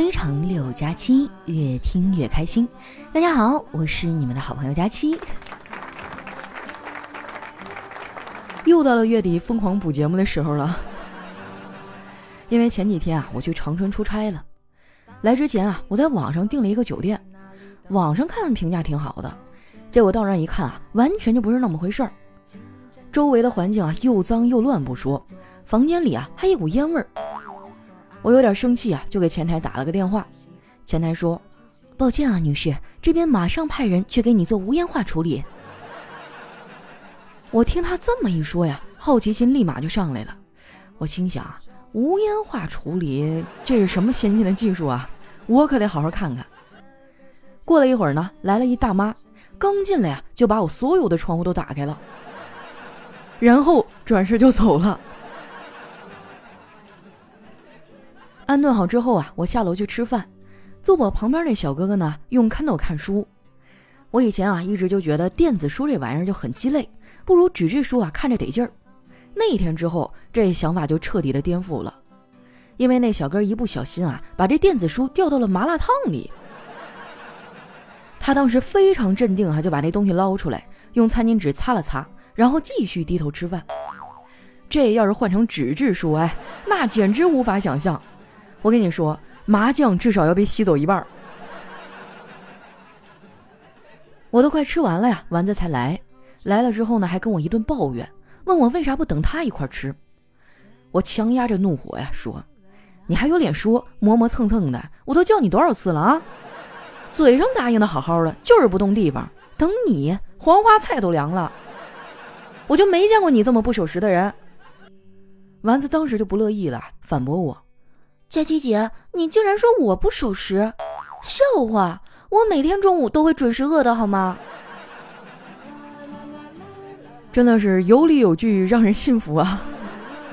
非常六加七，越听越开心。大家好，我是你们的好朋友佳期。又到了月底疯狂补节目的时候了，因为前几天啊，我去长春出差了。来之前啊，我在网上订了一个酒店，网上看评价挺好的，结果到那一看啊，完全就不是那么回事儿。周围的环境啊，又脏又乱不说，房间里啊还一股烟味儿。我有点生气啊，就给前台打了个电话。前台说：“抱歉啊，女士，这边马上派人去给你做无烟化处理。”我听他这么一说呀，好奇心立马就上来了。我心想，无烟化处理这是什么先进的技术啊？我可得好好看看。过了一会儿呢，来了一大妈，刚进来呀，就把我所有的窗户都打开了，然后转身就走了。安顿好之后啊，我下楼去吃饭，坐我旁边那小哥哥呢，用 Kindle 看书。我以前啊，一直就觉得电子书这玩意儿就很鸡肋。不如纸质书啊，看着得劲儿。那一天之后，这想法就彻底的颠覆了，因为那小哥一不小心啊，把这电子书掉到了麻辣烫里。他当时非常镇定啊，就把那东西捞出来，用餐巾纸擦了擦，然后继续低头吃饭。这要是换成纸质书，哎，那简直无法想象。我跟你说，麻酱至少要被吸走一半儿。我都快吃完了呀，丸子才来。来了之后呢，还跟我一顿抱怨，问我为啥不等他一块吃。我强压着怒火呀，说：“你还有脸说磨磨蹭蹭的？我都叫你多少次了啊？嘴上答应的好好的，就是不动地方。等你黄花菜都凉了，我就没见过你这么不守时的人。”丸子当时就不乐意了，反驳我：“佳琪姐，你竟然说我不守时？笑话！我每天中午都会准时饿的，好吗？”真的是有理有据，让人信服啊！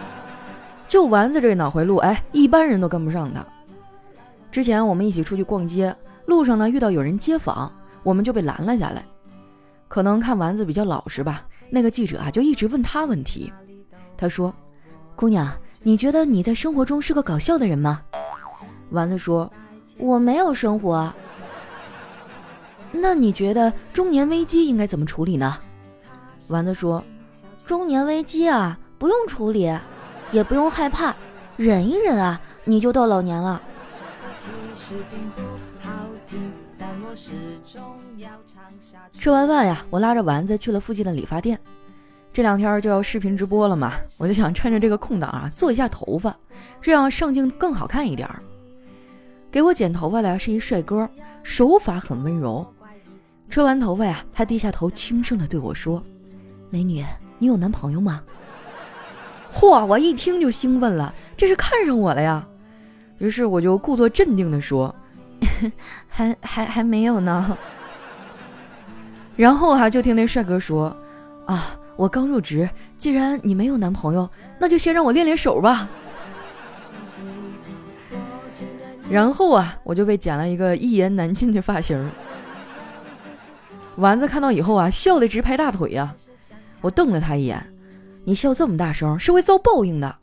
就丸子这脑回路，哎，一般人都跟不上他。之前我们一起出去逛街，路上呢遇到有人接访，我们就被拦了下来。可能看丸子比较老实吧，那个记者啊就一直问他问题。他说：“姑娘，你觉得你在生活中是个搞笑的人吗？”丸子说：“我没有生活。”那你觉得中年危机应该怎么处理呢？丸子说：“中年危机啊，不用处理，也不用害怕，忍一忍啊，你就到老年了。”吃完饭呀，我拉着丸子去了附近的理发店。这两天就要视频直播了嘛，我就想趁着这个空档啊，做一下头发，这样上镜更好看一点儿。给我剪头发的是一帅哥，手法很温柔。吹完头发呀，他低下头，轻声的对我说。美女，你有男朋友吗？嚯！我一听就兴奋了，这是看上我了呀。于是我就故作镇定的说：“还还还没有呢。”然后哈，就听那帅哥说：“啊，我刚入职，既然你没有男朋友，那就先让我练练手吧。”然后啊，我就被剪了一个一言难尽的发型。丸子看到以后啊，笑得直拍大腿呀。我瞪了他一眼，你笑这么大声是会遭报应的。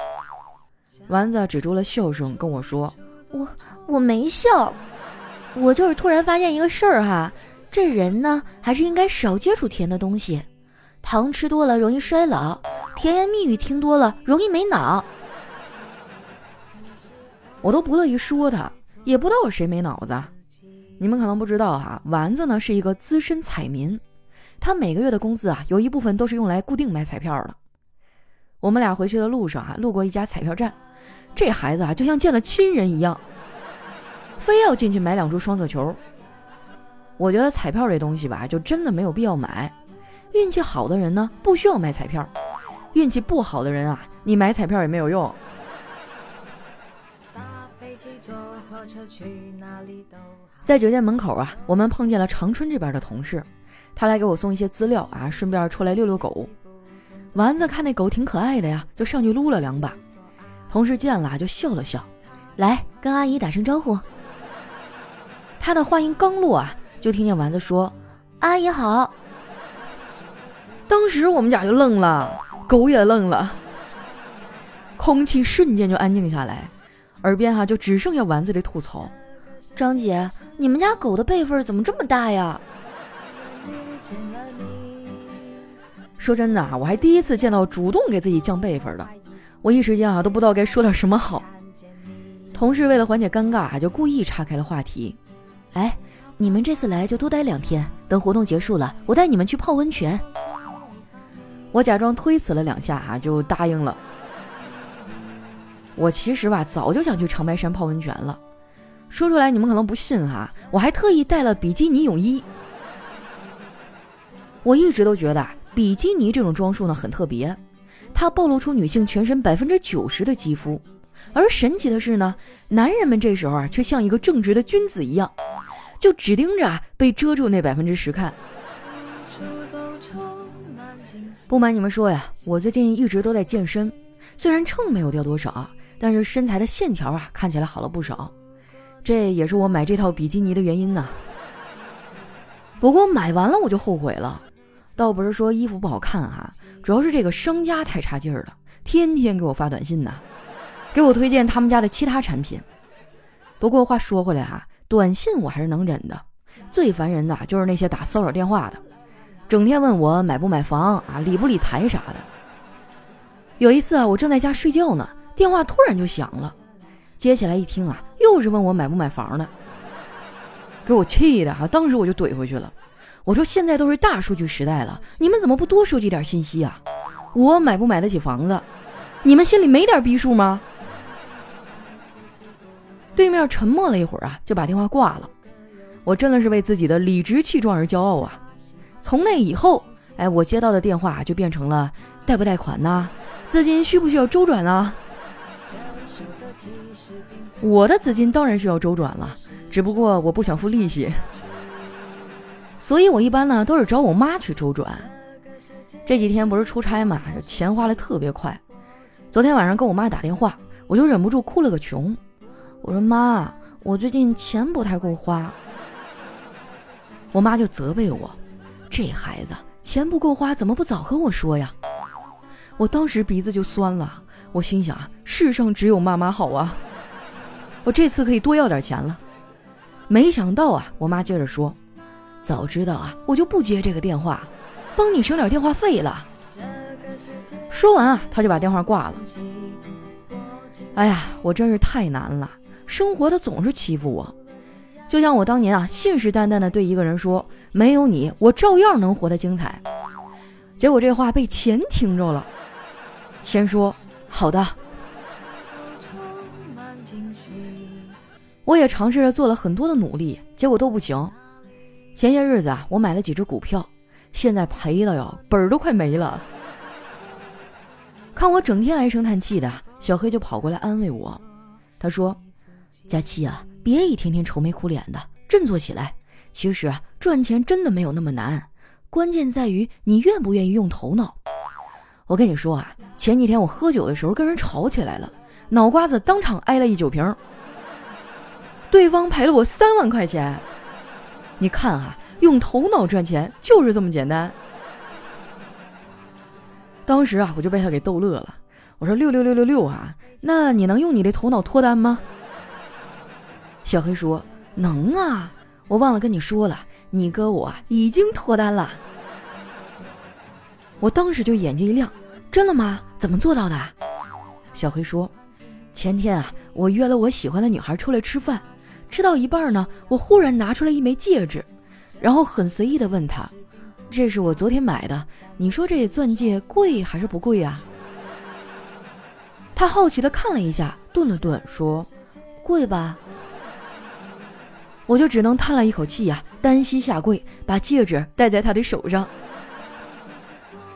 丸子止住了笑声，跟我说：“我我没笑，我就是突然发现一个事儿哈，这人呢还是应该少接触甜的东西，糖吃多了容易衰老，甜言蜜语听多了容易没脑。”我都不乐意说他，也不知道谁没脑子。你们可能不知道哈，丸子呢是一个资深彩民。他每个月的工资啊，有一部分都是用来固定买彩票的。我们俩回去的路上啊，路过一家彩票站，这孩子啊，就像见了亲人一样，非要进去买两注双色球。我觉得彩票这东西吧，就真的没有必要买。运气好的人呢，不需要买彩票；运气不好的人啊，你买彩票也没有用。在酒店门口啊，我们碰见了长春这边的同事。他来给我送一些资料啊，顺便出来遛遛狗。丸子看那狗挺可爱的呀，就上去撸了两把。同事见了就笑了笑，来跟阿姨打声招呼。他的话音刚落啊，就听见丸子说：“阿姨好。”当时我们俩就愣了，狗也愣了，空气瞬间就安静下来，耳边哈就只剩下丸子的吐槽：“张姐，你们家狗的辈分怎么这么大呀？说真的啊，我还第一次见到主动给自己降辈分的，我一时间啊都不知道该说点什么好。同事为了缓解尴尬，就故意岔开了话题。哎，你们这次来就多待两天，等活动结束了，我带你们去泡温泉。我假装推辞了两下啊，就答应了。我其实吧，早就想去长白山泡温泉了。说出来你们可能不信哈，我还特意带了比基尼泳衣。我一直都觉得。比基尼这种装束呢很特别，它暴露出女性全身百分之九十的肌肤，而神奇的是呢，男人们这时候啊却像一个正直的君子一样，就只盯着被遮住那百分之十看。不瞒你们说呀，我最近一直都在健身，虽然秤没有掉多少，但是身材的线条啊看起来好了不少，这也是我买这套比基尼的原因呢。不过买完了我就后悔了。倒不是说衣服不好看哈，主要是这个商家太差劲儿了，天天给我发短信呢，给我推荐他们家的其他产品。不过话说回来哈，短信我还是能忍的，最烦人的就是那些打骚扰电话的，整天问我买不买房啊，理不理财啥的。有一次啊，我正在家睡觉呢，电话突然就响了，接起来一听啊，又是问我买不买房的，给我气的哈，当时我就怼回去了。我说现在都是大数据时代了，你们怎么不多收集点信息啊？我买不买得起房子？你们心里没点逼数吗？对面沉默了一会儿啊，就把电话挂了。我真的是为自己的理直气壮而骄傲啊！从那以后，哎，我接到的电话就变成了贷不贷款呐？资金需不需要周转啊？我的资金当然需要周转了，只不过我不想付利息。所以，我一般呢都是找我妈去周转。这几天不是出差嘛，钱花的特别快。昨天晚上跟我妈打电话，我就忍不住哭了个穷。我说：“妈，我最近钱不太够花。”我妈就责备我：“这孩子钱不够花，怎么不早和我说呀？”我当时鼻子就酸了，我心想啊：世上只有妈妈好啊！我这次可以多要点钱了。没想到啊，我妈接着说。早知道啊，我就不接这个电话，帮你省点电话费了。说完啊，他就把电话挂了。哎呀，我真是太难了，生活他总是欺负我。就像我当年啊，信誓旦旦的对一个人说，没有你，我照样能活得精彩。结果这话被钱听着了，钱说好的。我也尝试着做了很多的努力，结果都不行。前些日子啊，我买了几只股票，现在赔了哟，本儿都快没了。看我整天唉声叹气的，小黑就跑过来安慰我。他说：“佳期啊，别一天天愁眉苦脸的，振作起来。其实赚钱真的没有那么难，关键在于你愿不愿意用头脑。我跟你说啊，前几天我喝酒的时候跟人吵起来了，脑瓜子当场挨了一酒瓶，对方赔了我三万块钱。”你看啊，用头脑赚钱就是这么简单。当时啊，我就被他给逗乐了。我说六六六六六啊，那你能用你的头脑脱单吗？小黑说能啊，我忘了跟你说了，你哥我已经脱单了。我当时就眼睛一亮，真的吗？怎么做到的？小黑说，前天啊，我约了我喜欢的女孩出来吃饭。吃到一半呢，我忽然拿出了一枚戒指，然后很随意的问她：“这是我昨天买的，你说这钻戒贵还是不贵啊？”他好奇的看了一下，顿了顿，说：“贵吧。”我就只能叹了一口气呀，单膝下跪，把戒指戴在他的手上，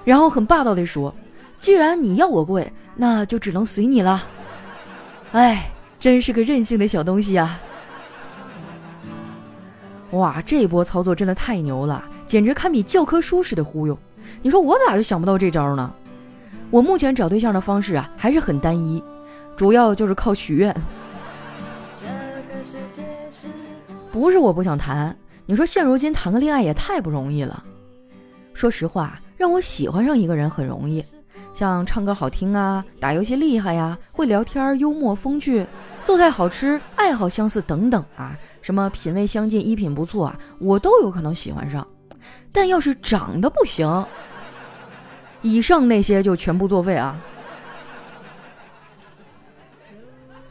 然后很霸道的说：“既然你要我跪，那就只能随你了。”哎，真是个任性的小东西呀！哇，这波操作真的太牛了，简直堪比教科书似的忽悠。你说我咋就想不到这招呢？我目前找对象的方式啊，还是很单一，主要就是靠许愿。不是我不想谈，你说现如今谈个恋爱也太不容易了。说实话，让我喜欢上一个人很容易，像唱歌好听啊，打游戏厉害呀，会聊天，幽默风趣，做菜好吃，爱好相似等等啊，什么品味相近，衣品不错啊，我都有可能喜欢上。但要是长得不行，以上那些就全部作废啊。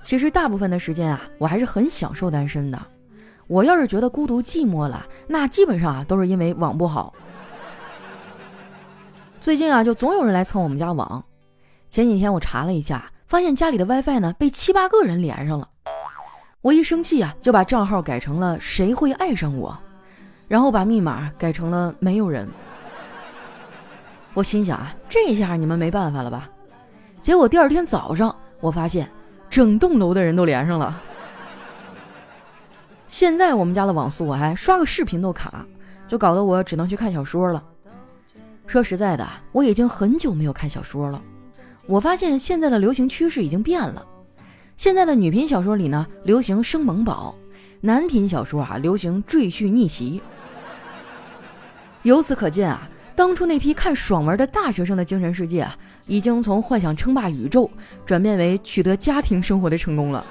其实大部分的时间啊，我还是很享受单身的。我要是觉得孤独寂寞了，那基本上啊都是因为网不好。最近啊，就总有人来蹭我们家网。前几天我查了一下。发现家里的 WiFi 呢被七八个人连上了，我一生气啊，就把账号改成了“谁会爱上我”，然后把密码改成了“没有人”。我心想啊，这下你们没办法了吧？结果第二天早上，我发现整栋楼的人都连上了。现在我们家的网速我还刷个视频都卡，就搞得我只能去看小说了。说实在的，我已经很久没有看小说了。我发现现在的流行趋势已经变了，现在的女频小说里呢，流行生萌宝；男频小说啊，流行赘婿逆袭。由此可见啊，当初那批看爽文的大学生的精神世界啊，已经从幻想称霸宇宙，转变为取得家庭生活的成功了。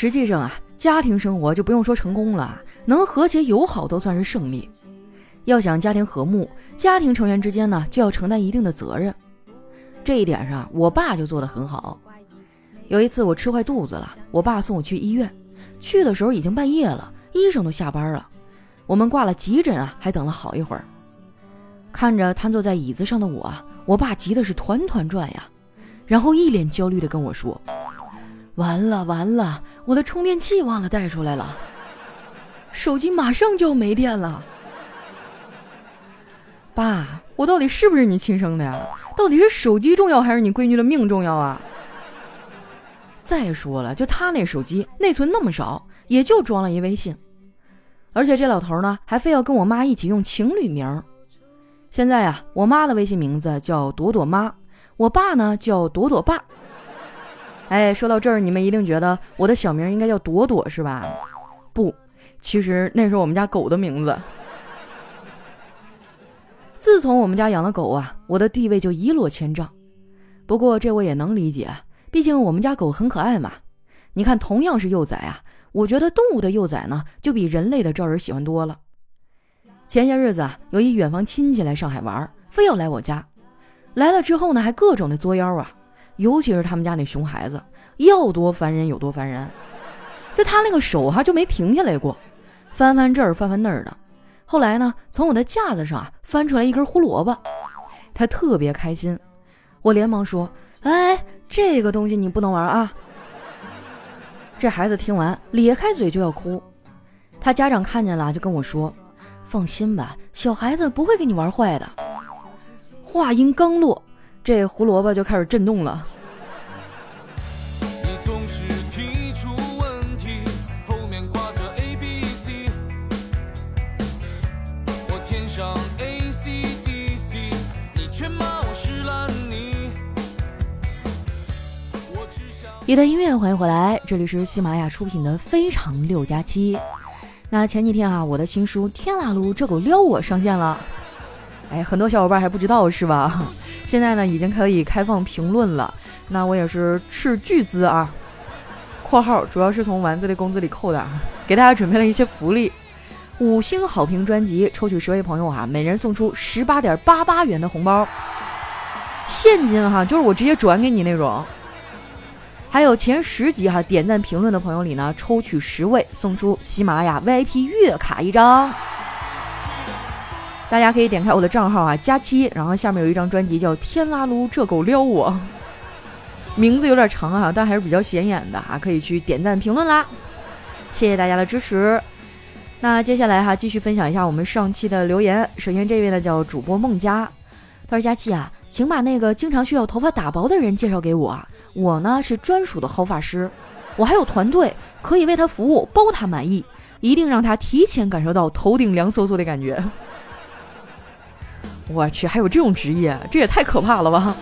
实际上啊，家庭生活就不用说成功了，能和谐友好都算是胜利。要想家庭和睦，家庭成员之间呢就要承担一定的责任。这一点上，我爸就做得很好。有一次我吃坏肚子了，我爸送我去医院，去的时候已经半夜了，医生都下班了。我们挂了急诊啊，还等了好一会儿。看着瘫坐在椅子上的我，我爸急的是团团转呀，然后一脸焦虑的跟我说：“完了完了，我的充电器忘了带出来了，手机马上就要没电了。”爸，我到底是不是你亲生的呀？到底是手机重要还是你闺女的命重要啊？再说了，就他那手机内存那么少，也就装了一微信，而且这老头呢还非要跟我妈一起用情侣名。现在呀，我妈的微信名字叫朵朵妈，我爸呢叫朵朵爸。哎，说到这儿，你们一定觉得我的小名应该叫朵朵是吧？不，其实那是我们家狗的名字。自从我们家养了狗啊，我的地位就一落千丈。不过这我也能理解，毕竟我们家狗很可爱嘛。你看，同样是幼崽啊，我觉得动物的幼崽呢，就比人类的招人喜欢多了。前些日子啊，有一远房亲戚来上海玩，非要来我家。来了之后呢，还各种的作妖啊，尤其是他们家那熊孩子，要多烦人有多烦人。就他那个手哈，就没停下来过，翻翻这儿，翻翻那儿的。后来呢，从我的架子上啊翻出来一根胡萝卜，他特别开心。我连忙说：“哎，这个东西你不能玩啊！”这孩子听完咧开嘴就要哭。他家长看见了就跟我说：“放心吧，小孩子不会给你玩坏的。”话音刚落，这胡萝卜就开始震动了。一段音乐，欢迎回来，这里是喜马拉雅出品的《非常六加七》。那前几天啊，我的新书《天啦噜这狗撩我》上线了，哎，很多小伙伴还不知道是吧？现在呢，已经可以开放评论了。那我也是斥巨资啊（ 括号主要是从丸子的工资里扣的），给大家准备了一些福利：五星好评专辑抽取十位朋友哈，每人送出十八点八八元的红包，现金哈，就是我直接转给你那种。还有前十集哈点赞评论的朋友里呢，抽取十位送出喜马拉雅 VIP 月卡一张。大家可以点开我的账号啊，佳期，然后下面有一张专辑叫《天啦噜这狗撩我》，名字有点长啊，但还是比较显眼的啊，可以去点赞评论啦。谢谢大家的支持。那接下来哈，继续分享一下我们上期的留言。首先这位呢叫主播孟佳，他说佳期啊，请把那个经常需要头发打薄的人介绍给我。我呢是专属的好发师，我还有团队可以为他服务，包他满意，一定让他提前感受到头顶凉飕飕的感觉。我去，还有这种职业，这也太可怕了吧！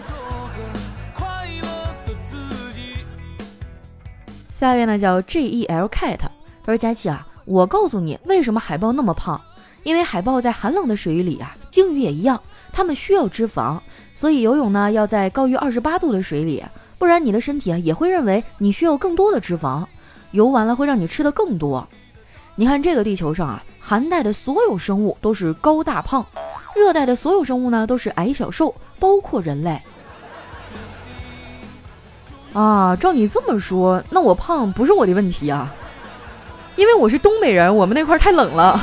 下一位呢叫 J E L Cat，他说佳琪啊，我告诉你为什么海豹那么胖，因为海豹在寒冷的水域里啊，鲸鱼也一样，它们需要脂肪，所以游泳呢要在高于二十八度的水里。不然你的身体啊也会认为你需要更多的脂肪，游完了会让你吃的更多。你看这个地球上啊，寒带的所有生物都是高大胖，热带的所有生物呢都是矮小瘦，包括人类。啊，照你这么说，那我胖不是我的问题啊，因为我是东北人，我们那块太冷了。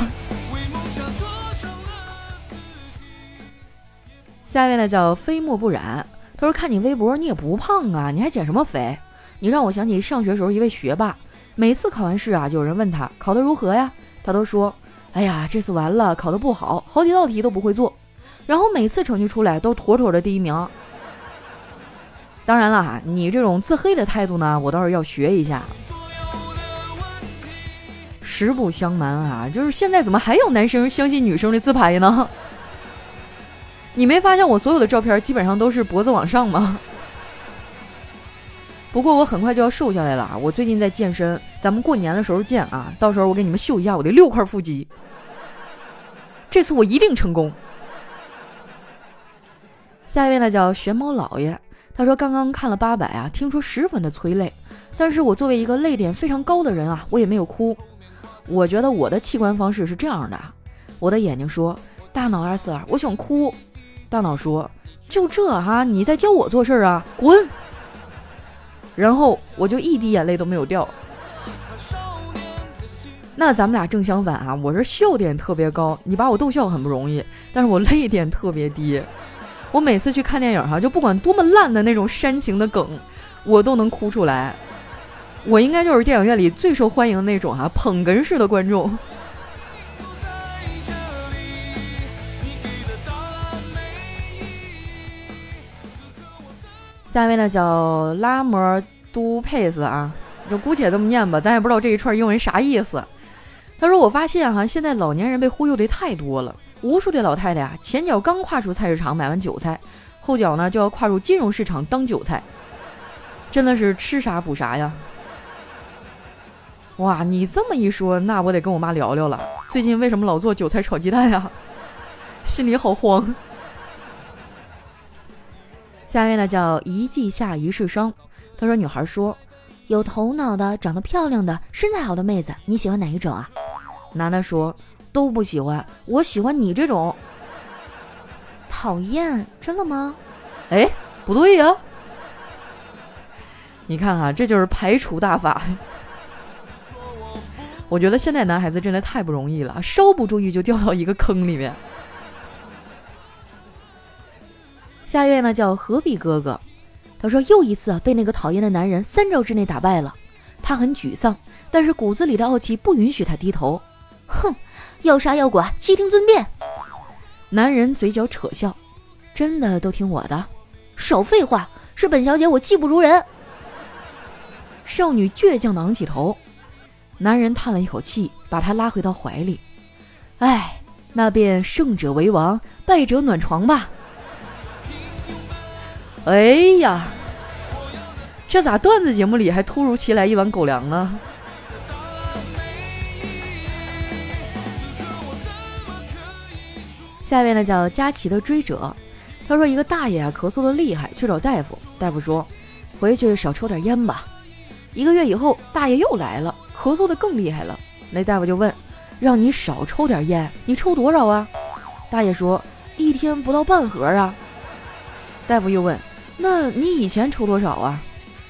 下一位呢叫飞沫不染，他说看你微博你也不胖啊，你还减什么肥？你让我想起上学时候一位学霸，每次考完试啊，有人问他考得如何呀，他都说，哎呀，这次完了，考得不好，好几道题都不会做，然后每次成绩出来都妥妥的第一名。当然了，你这种自黑的态度呢，我倒是要学一下。实不相瞒啊，就是现在怎么还有男生相信女生的自拍呢？你没发现我所有的照片基本上都是脖子往上吗？不过我很快就要瘦下来了啊，我最近在健身，咱们过年的时候见啊！到时候我给你们秀一下我的六块腹肌，这次我一定成功。下一位呢叫玄猫老爷。他说：“刚刚看了八百啊，听说十分的催泪，但是我作为一个泪点非常高的人啊，我也没有哭。我觉得我的器官方式是这样的：我的眼睛说，大脑二四二，我想哭。大脑说，就这哈，你在教我做事啊，滚。然后我就一滴眼泪都没有掉。那咱们俩正相反啊，我是笑点特别高，你把我逗笑很不容易，但是我泪点特别低。”我每次去看电影哈，就不管多么烂的那种煽情的梗，我都能哭出来。我应该就是电影院里最受欢迎的那种哈，捧哏式的观众。下一位呢叫拉摩都佩斯啊，就姑且这么念吧，咱也不知道这一串英文啥意思。他说：“我发现哈，现在老年人被忽悠的太多了。”无数的老太太啊，前脚刚跨出菜市场买完韭菜，后脚呢就要跨入金融市场当韭菜，真的是吃啥补啥呀！哇，你这么一说，那我得跟我妈聊聊了。最近为什么老做韭菜炒鸡蛋呀？心里好慌。下面呢叫一季下一世伤，他说女孩说，有头脑的、长得漂亮的、身材好的妹子，你喜欢哪一种啊？男的说。都不喜欢，我喜欢你这种。讨厌，真的吗？哎，不对呀。你看哈，这就是排除大法。我觉得现在男孩子真的太不容易了，稍不注意就掉到一个坑里面。下一位呢叫何必哥哥，他说又一次啊被那个讨厌的男人三招之内打败了，他很沮丧，但是骨子里的傲气不允许他低头。哼。要杀要剐，悉听尊便。男人嘴角扯笑，真的都听我的？少废话，是本小姐我技不如人。少女倔强的昂起头，男人叹了一口气，把她拉回到怀里。哎，那便胜者为王，败者暖床吧。哎呀，这咋段子节目里还突如其来一碗狗粮呢？下一位呢叫佳琪的追者，他说一个大爷啊咳嗽的厉害，去找大夫，大夫说回去少抽点烟吧。一个月以后，大爷又来了，咳嗽的更厉害了。那大夫就问，让你少抽点烟，你抽多少啊？大爷说一天不到半盒啊。大夫又问，那你以前抽多少啊？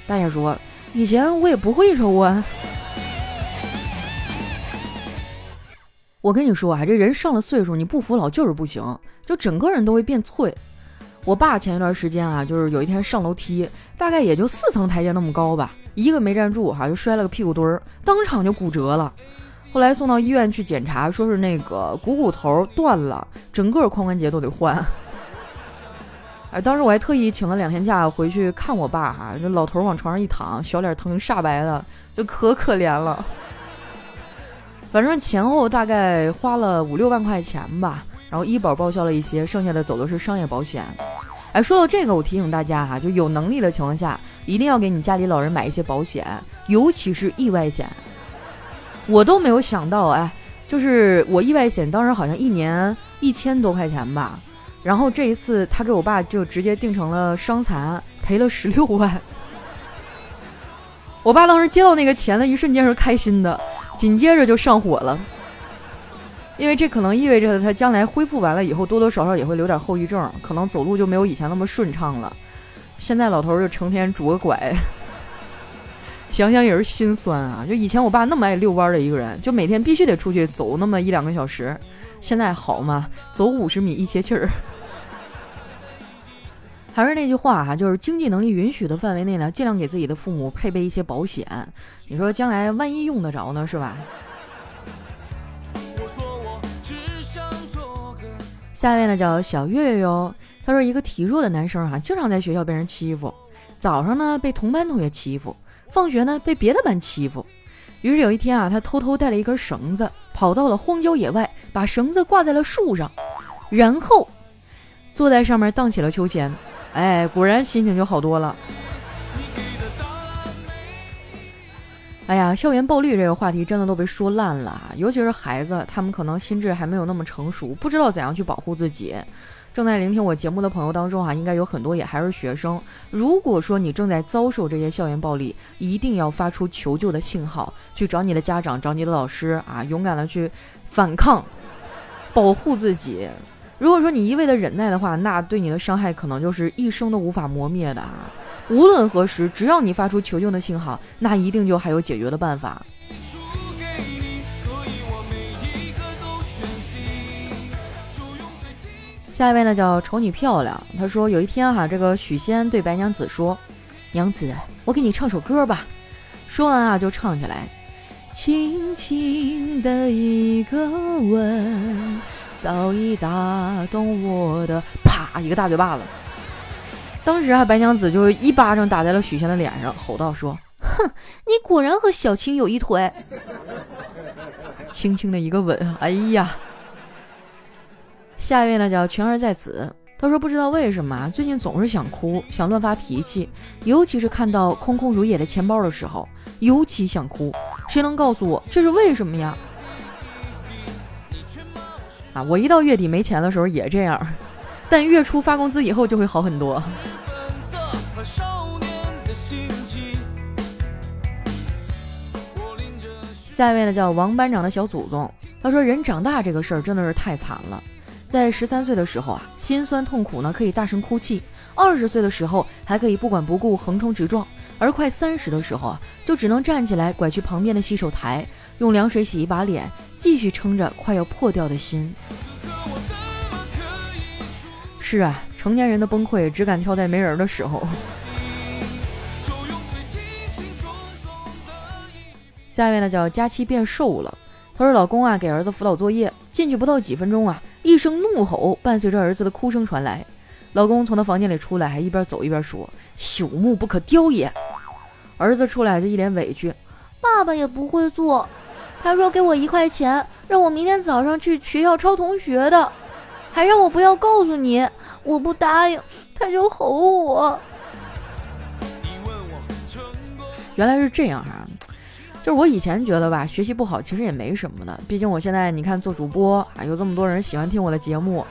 大爷说以前我也不会抽啊。我跟你说啊，这人上了岁数，你不服老就是不行，就整个人都会变脆。我爸前一段时间啊，就是有一天上楼梯，大概也就四层台阶那么高吧，一个没站住哈，就摔了个屁股墩儿，当场就骨折了。后来送到医院去检查，说是那个股骨头断了，整个髋关节都得换。哎，当时我还特意请了两天假回去看我爸哈，这老头往床上一躺，小脸疼煞白的，就可可怜了。反正前后大概花了五六万块钱吧，然后医保报销了一些，剩下的走的是商业保险。哎，说到这个，我提醒大家哈，就有能力的情况下，一定要给你家里老人买一些保险，尤其是意外险。我都没有想到，哎，就是我意外险当时好像一年一千多块钱吧，然后这一次他给我爸就直接定成了伤残，赔了十六 万。我爸当时接到那个钱的一瞬间是开心的，紧接着就上火了，因为这可能意味着他将来恢复完了以后，多多少少也会留点后遗症，可能走路就没有以前那么顺畅了。现在老头就成天拄个拐，想想也是心酸啊！就以前我爸那么爱遛弯的一个人，就每天必须得出去走那么一两个小时，现在好吗？走五十米一歇气儿。还是那句话哈，就是经济能力允许的范围内呢，尽量给自己的父母配备一些保险。你说将来万一用得着呢，是吧？下面呢叫小月月哟，他说一个体弱的男生哈，经常在学校被人欺负，早上呢被同班同学欺负，放学呢被别的班欺负。于是有一天啊，他偷偷带了一根绳子，跑到了荒郊野外，把绳子挂在了树上，然后坐在上面荡起了秋千。哎，果然心情就好多了。哎呀，校园暴力这个话题真的都被说烂了，尤其是孩子，他们可能心智还没有那么成熟，不知道怎样去保护自己。正在聆听我节目的朋友当中啊，应该有很多也还是学生。如果说你正在遭受这些校园暴力，一定要发出求救的信号，去找你的家长，找你的老师啊，勇敢的去反抗，保护自己。如果说你一味的忍耐的话，那对你的伤害可能就是一生都无法磨灭的啊！无论何时，只要你发出求救的信号，那一定就还有解决的办法。下一位呢叫瞅你漂亮，他说有一天哈，这个许仙对白娘子说：“娘子，我给你唱首歌吧。”说完啊，就唱起来：“轻轻的一个吻。”早已打动我的，啪一个大嘴巴子。当时啊，白娘子就是一巴掌打在了许仙的脸上，吼道：“说，哼，你果然和小青有一腿。”轻轻的一个吻，哎呀。下一位呢叫全儿在此，他说不知道为什么最近总是想哭，想乱发脾气，尤其是看到空空如也的钱包的时候，尤其想哭。谁能告诉我这是为什么呀？啊，我一到月底没钱的时候也这样，但月初发工资以后就会好很多。下一位呢叫王班长的小祖宗，他说人长大这个事儿真的是太惨了，在十三岁的时候啊，心酸痛苦呢可以大声哭泣；二十岁的时候还可以不管不顾横冲直撞，而快三十的时候啊，就只能站起来拐去旁边的洗手台。用凉水洗一把脸，继续撑着快要破掉的心。是啊，成年人的崩溃只敢挑在没人的时候。下一位呢，叫佳期变瘦了。她说：“老公啊，给儿子辅导作业，进去不到几分钟啊，一声怒吼伴随着儿子的哭声传来。老公从他房间里出来，还一边走一边说：‘朽木不可雕也。’儿子出来就一脸委屈：‘爸爸也不会做。’”他说：“给我一块钱，让我明天早上去学校抄同学的，还让我不要告诉你。我不答应，他就吼我。原来是这样哈，就是我以前觉得吧，学习不好其实也没什么的，毕竟我现在你看做主播啊，有这么多人喜欢听我的节目，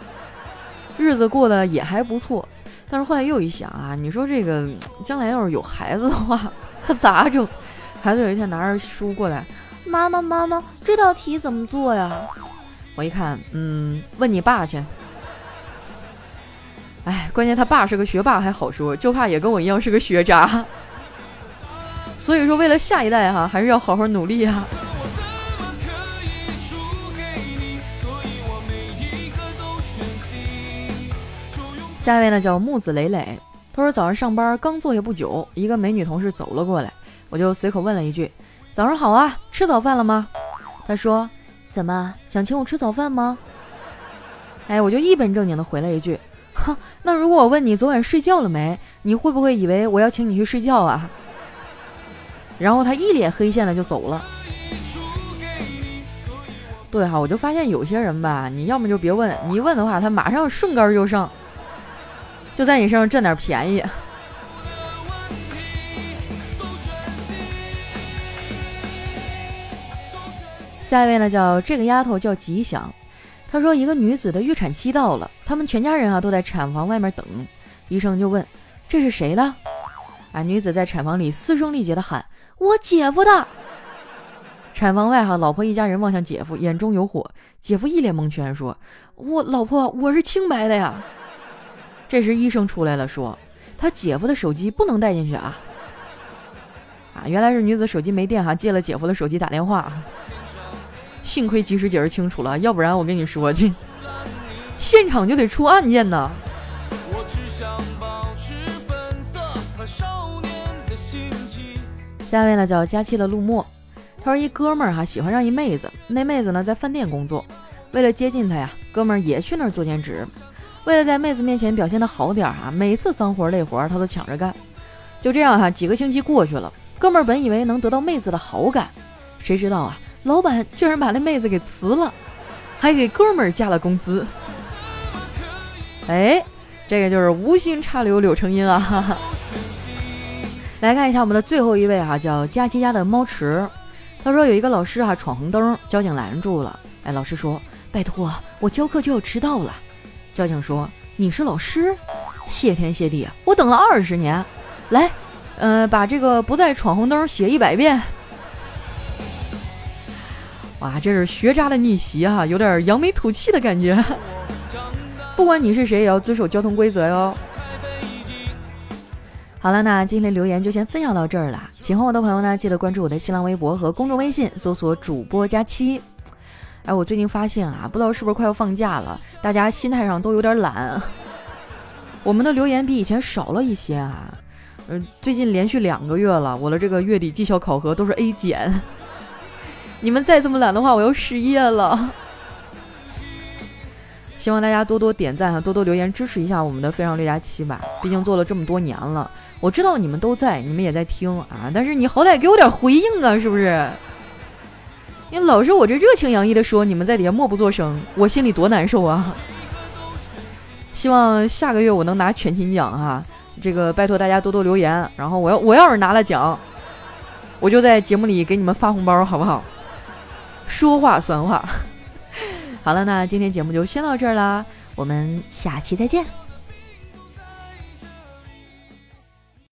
日子过得也还不错。但是后来又一想啊，你说这个将来要是有孩子的话，可咋整？孩子有一天拿着书过来。”妈妈，妈妈，这道题怎么做呀？我一看，嗯，问你爸去。哎，关键他爸是个学霸还好说，就怕也跟我一样是个学渣。所以说，为了下一代哈，还是要好好努力啊。下一位呢，叫木子磊磊。他说早上上班刚坐下不久，一个美女同事走了过来，我就随口问了一句。早上好啊，吃早饭了吗？他说：“怎么想请我吃早饭吗？”哎，我就一本正经的回了一句：“哼，那如果我问你昨晚睡觉了没，你会不会以为我要请你去睡觉啊？”然后他一脸黑线的就走了。对哈，我就发现有些人吧，你要么就别问，你一问的话，他马上顺杆就上，就在你身上占点便宜。下一位呢，叫这个丫头叫吉祥。她说，一个女子的预产期到了，他们全家人啊都在产房外面等。医生就问：“这是谁的？”啊，女子在产房里嘶声力竭的喊：“我姐夫的。产房外哈，老婆一家人望向姐夫，眼中有火。姐夫一脸蒙圈，说：“我老婆，我是清白的呀。”这时医生出来了，说：“他姐夫的手机不能带进去啊。”啊，原来是女子手机没电哈，借了姐夫的手机打电话。幸亏及时解释清楚了，要不然我跟你说去，现场就得出案件呢。下一位呢叫佳期的陆墨。他说：“一哥们儿哈喜欢上一妹子，那妹子呢在饭店工作，为了接近她呀，哥们儿也去那儿做兼职。为了在妹子面前表现的好点儿哈，每次脏活累活他都抢着干。就这样哈，几个星期过去了，哥们儿本以为能得到妹子的好感，谁知道啊，老板居然把那妹子给辞了，还给哥们儿加了工资。哎，这个就是无心插柳柳成荫啊！哈哈。来看一下我们的最后一位哈，叫佳琪家的猫池。”他说有一个老师啊闯红灯，交警拦住了。哎，老师说：“拜托，我教课就要迟到了。”交警说：“你是老师？谢天谢地，我等了二十年。来，呃，把这个不再闯红灯写一百遍。”哇，这是学渣的逆袭啊，有点扬眉吐气的感觉。不管你是谁，也要遵守交通规则哟。好了，那今天留言就先分享到这儿了。喜欢我的朋友呢，记得关注我的新浪微博和公众微信，搜索主播佳期。哎，我最近发现啊，不知道是不是快要放假了，大家心态上都有点懒。我们的留言比以前少了一些啊。嗯，最近连续两个月了，我的这个月底绩效考核都是 A 减。你们再这么懒的话，我要失业了。希望大家多多点赞啊，多多留言支持一下我们的非常六加七吧。毕竟做了这么多年了。我知道你们都在，你们也在听啊，但是你好歹给我点回应啊，是不是？你老是我这热情洋溢的说，你们在底下默不作声，我心里多难受啊！希望下个月我能拿全勤奖哈，这个拜托大家多多留言，然后我要我要是拿了奖，我就在节目里给你们发红包，好不好？说话算话。好了，那今天节目就先到这儿啦，我们下期再见。